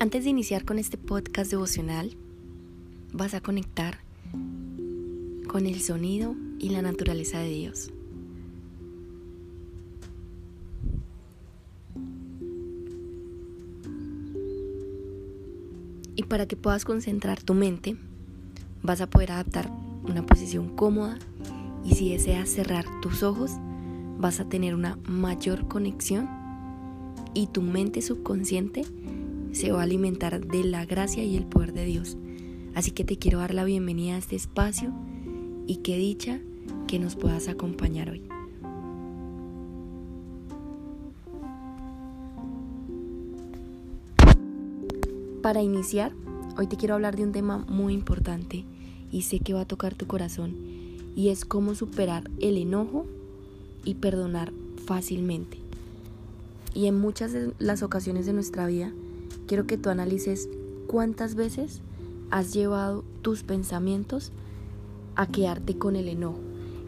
Antes de iniciar con este podcast devocional, vas a conectar con el sonido y la naturaleza de Dios. Y para que puedas concentrar tu mente, vas a poder adaptar una posición cómoda y si deseas cerrar tus ojos, vas a tener una mayor conexión y tu mente subconsciente se va a alimentar de la gracia y el poder de Dios. Así que te quiero dar la bienvenida a este espacio y qué dicha que nos puedas acompañar hoy. Para iniciar, hoy te quiero hablar de un tema muy importante y sé que va a tocar tu corazón y es cómo superar el enojo y perdonar fácilmente. Y en muchas de las ocasiones de nuestra vida, quiero que tú analices cuántas veces has llevado tus pensamientos a quedarte con el enojo.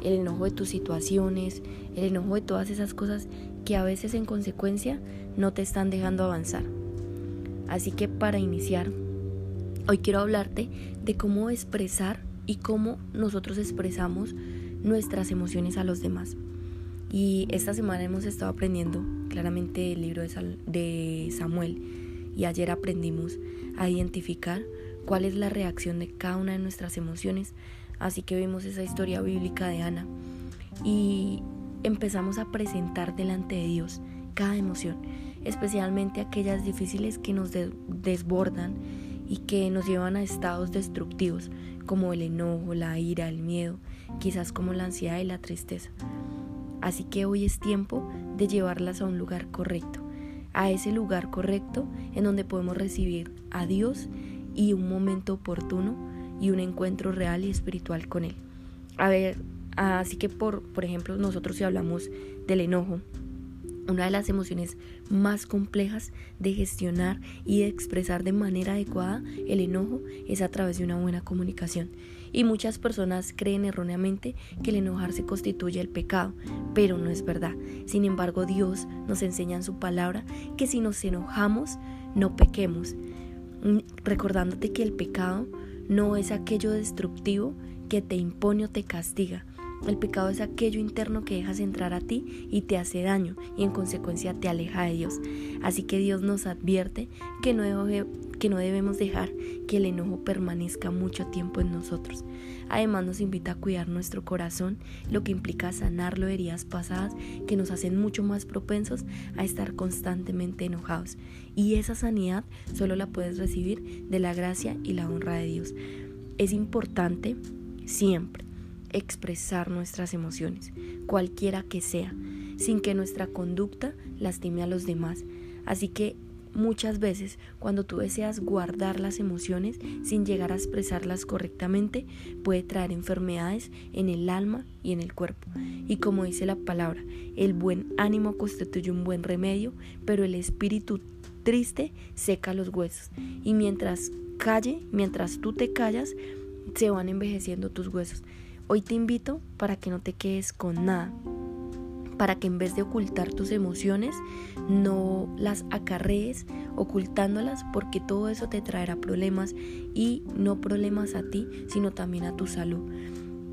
El enojo de tus situaciones, el enojo de todas esas cosas que a veces en consecuencia no te están dejando avanzar. Así que para iniciar, hoy quiero hablarte de cómo expresar y cómo nosotros expresamos nuestras emociones a los demás. Y esta semana hemos estado aprendiendo claramente el libro de, Samuel y ayer aprendimos a identificar cuál es la reacción de cada una de nuestras emociones. Así que vimos esa historia bíblica de Ana y empezamos a presentar delante de Dios cada emoción, especialmente aquellas difíciles que nos desbordan y que nos llevan a estados destructivos, como el enojo, la ira, el miedo, quizás como la ansiedad y la tristeza. Así que hoy es tiempo de llevarlas a un lugar correcto, a ese lugar correcto en donde podemos recibir a Dios y un momento oportuno y un encuentro real y espiritual con Él. A ver, así que por, por ejemplo, nosotros si hablamos del enojo, una de las emociones más complejas de gestionar y de expresar de manera adecuada el enojo es a través de una buena comunicación. Y muchas personas creen erróneamente que el enojarse constituye el pecado, pero no es verdad. Sin embargo, Dios nos enseña en su palabra que si nos enojamos, no pequemos, mm, recordándote que el pecado no es aquello destructivo que te impone o te castiga, el pecado es aquello interno que dejas entrar a ti y te hace daño y en consecuencia te aleja de Dios. Así que Dios nos advierte que no, que no debemos dejar que el enojo permanezca mucho tiempo en nosotros. Además nos invita a cuidar nuestro corazón, lo que implica sanarlo de heridas pasadas que nos hacen mucho más propensos a estar constantemente enojados. Y esa sanidad solo la puedes recibir de la gracia y la honra de Dios. Es importante siempre expresar nuestras emociones, cualquiera que sea, sin que nuestra conducta lastime a los demás. Así que muchas veces cuando tú deseas guardar las emociones sin llegar a expresarlas correctamente, puede traer enfermedades en el alma y en el cuerpo. Y como dice la palabra, el buen ánimo constituye un buen remedio, pero el espíritu triste seca los huesos. Y mientras calle, mientras tú te callas, se van envejeciendo tus huesos. Hoy te invito para que no te quedes con nada, para que en vez de ocultar tus emociones, no las acarrees ocultándolas porque todo eso te traerá problemas y no problemas a ti, sino también a tu salud.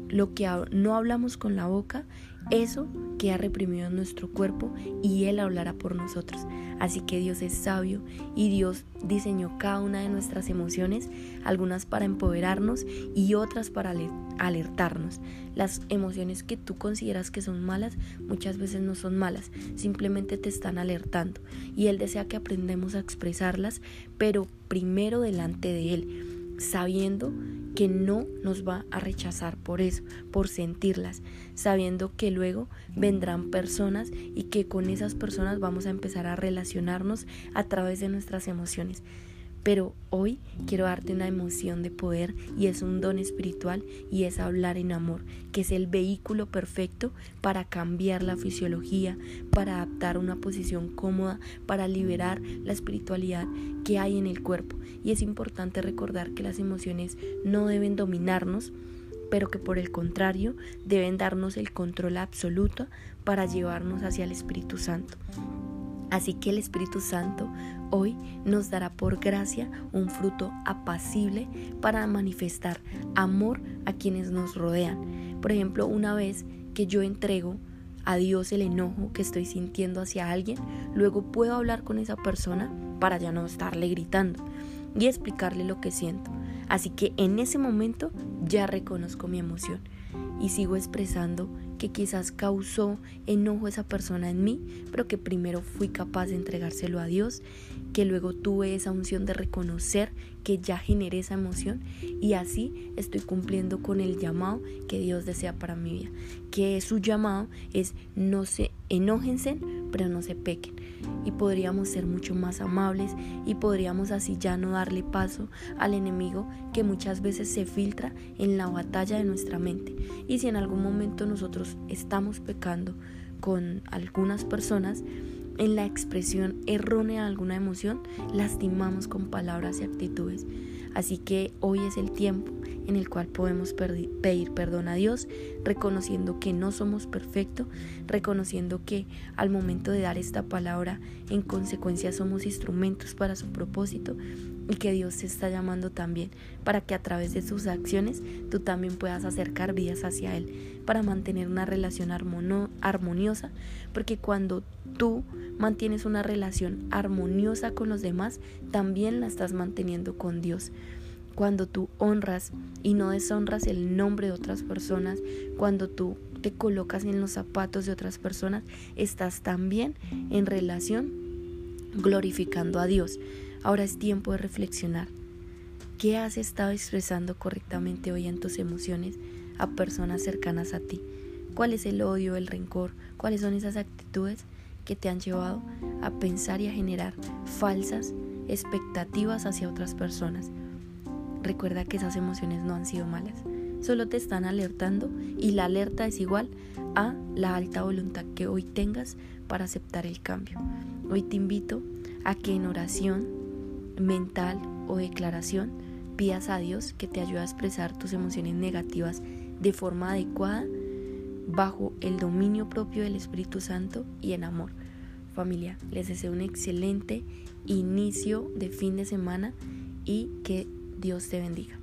Lo que no hablamos con la boca, eso que ha reprimido en nuestro cuerpo y Él hablará por nosotros. Así que Dios es sabio y Dios diseñó cada una de nuestras emociones, algunas para empoderarnos y otras para alertarnos. Las emociones que tú consideras que son malas muchas veces no son malas, simplemente te están alertando y Él desea que aprendamos a expresarlas, pero primero delante de Él sabiendo que no nos va a rechazar por eso, por sentirlas, sabiendo que luego vendrán personas y que con esas personas vamos a empezar a relacionarnos a través de nuestras emociones. Pero hoy quiero darte una emoción de poder y es un don espiritual y es hablar en amor, que es el vehículo perfecto para cambiar la fisiología, para adaptar una posición cómoda, para liberar la espiritualidad que hay en el cuerpo. Y es importante recordar que las emociones no deben dominarnos, pero que por el contrario deben darnos el control absoluto para llevarnos hacia el Espíritu Santo. Así que el Espíritu Santo hoy nos dará por gracia un fruto apacible para manifestar amor a quienes nos rodean. Por ejemplo, una vez que yo entrego a Dios el enojo que estoy sintiendo hacia alguien, luego puedo hablar con esa persona para ya no estarle gritando y explicarle lo que siento. Así que en ese momento ya reconozco mi emoción y sigo expresando que quizás causó enojo esa persona en mí, pero que primero fui capaz de entregárselo a Dios, que luego tuve esa unción de reconocer que ya generé esa emoción y así estoy cumpliendo con el llamado que Dios desea para mi vida, que su llamado es no se enójense, pero no se pequen y podríamos ser mucho más amables y podríamos así ya no darle paso al enemigo que muchas veces se filtra en la batalla de nuestra mente. Y si en algún momento nosotros estamos pecando con algunas personas, en la expresión errónea de alguna emoción, lastimamos con palabras y actitudes. Así que hoy es el tiempo en el cual podemos pedir perdón a Dios, reconociendo que no somos perfectos, reconociendo que al momento de dar esta palabra, en consecuencia somos instrumentos para su propósito y que Dios te está llamando también para que a través de sus acciones tú también puedas acercar vidas hacia Él, para mantener una relación armoniosa, porque cuando tú mantienes una relación armoniosa con los demás, también la estás manteniendo con Dios. Cuando tú honras y no deshonras el nombre de otras personas, cuando tú te colocas en los zapatos de otras personas, estás también en relación glorificando a Dios. Ahora es tiempo de reflexionar. ¿Qué has estado expresando correctamente hoy en tus emociones a personas cercanas a ti? ¿Cuál es el odio, el rencor? ¿Cuáles son esas actitudes que te han llevado a pensar y a generar falsas expectativas hacia otras personas. Recuerda que esas emociones no han sido malas, solo te están alertando y la alerta es igual a la alta voluntad que hoy tengas para aceptar el cambio. Hoy te invito a que en oración mental o declaración pidas a Dios que te ayude a expresar tus emociones negativas de forma adecuada bajo el dominio propio del Espíritu Santo y en amor. Familia, les deseo un excelente inicio de fin de semana y que Dios te bendiga.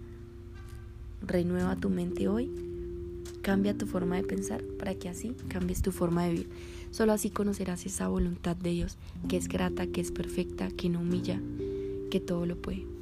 Renueva tu mente hoy, cambia tu forma de pensar para que así cambies tu forma de vivir. Solo así conocerás esa voluntad de Dios que es grata, que es perfecta, que no humilla, que todo lo puede.